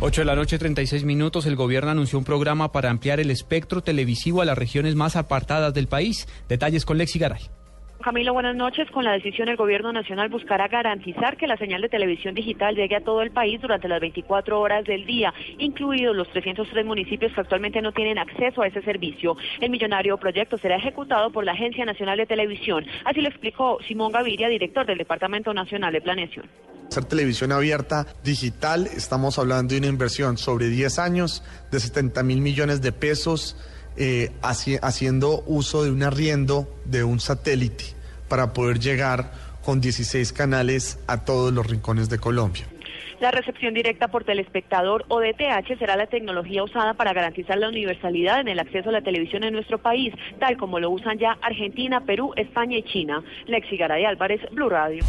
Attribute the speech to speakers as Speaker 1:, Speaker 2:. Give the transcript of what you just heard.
Speaker 1: 8 de la noche, 36 minutos. El gobierno anunció un programa para ampliar el espectro televisivo a las regiones más apartadas del país. Detalles con Lexi Garay.
Speaker 2: Camilo, buenas noches. Con la decisión, el Gobierno Nacional buscará garantizar que la señal de televisión digital llegue a todo el país durante las 24 horas del día, incluidos los 303 municipios que actualmente no tienen acceso a ese servicio. El millonario proyecto será ejecutado por la Agencia Nacional de Televisión. Así lo explicó Simón Gaviria, director del Departamento Nacional de Planeación.
Speaker 3: Hacer televisión abierta digital, estamos hablando de una inversión sobre 10 años de 70 mil millones de pesos, eh, haciendo uso de un arriendo de un satélite para poder llegar con 16 canales a todos los rincones de Colombia.
Speaker 2: La recepción directa por telespectador o DTH será la tecnología usada para garantizar la universalidad en el acceso a la televisión en nuestro país, tal como lo usan ya Argentina, Perú, España y China. Lexi Garay Álvarez, Blue Radio.